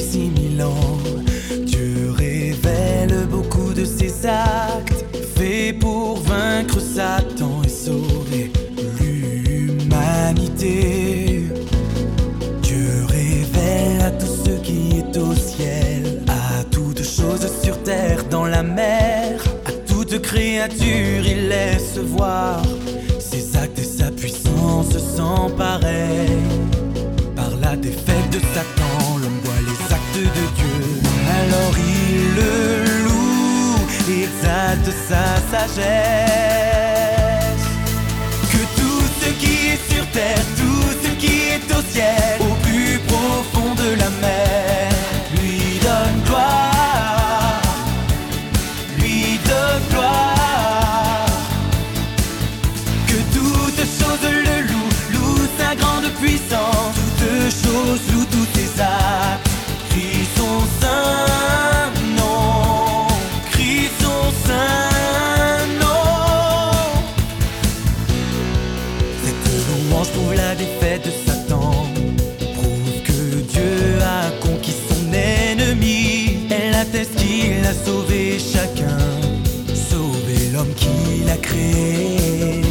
six mille ans. Dieu révèle beaucoup de ses actes, faits pour vaincre Satan et sauver l'humanité. Dieu révèle à tout ce qui est au ciel, à toute chose sur terre, dans la mer, à toute créature, il laisse voir ses actes et sa puissance sans pareil. Sa sagesse. Louange prouve la défaite de Satan, prouve que Dieu a conquis son ennemi. Elle atteste qu'il a sauvé chacun, sauvé l'homme qu'il a créé.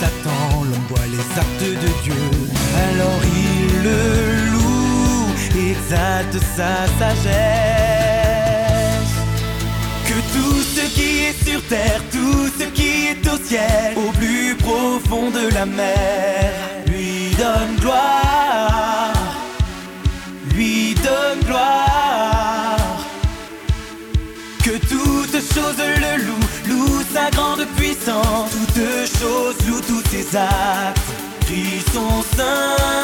Satan, l'homme voit les actes de Dieu. Alors il le loue, exalte sa sagesse. Que tout ce qui est sur terre, tout ce qui est au ciel, au plus profond de la mer, lui donne gloire, lui donne gloire. Que toute chose le loue, loue sa grande puissance, actes, crie son saint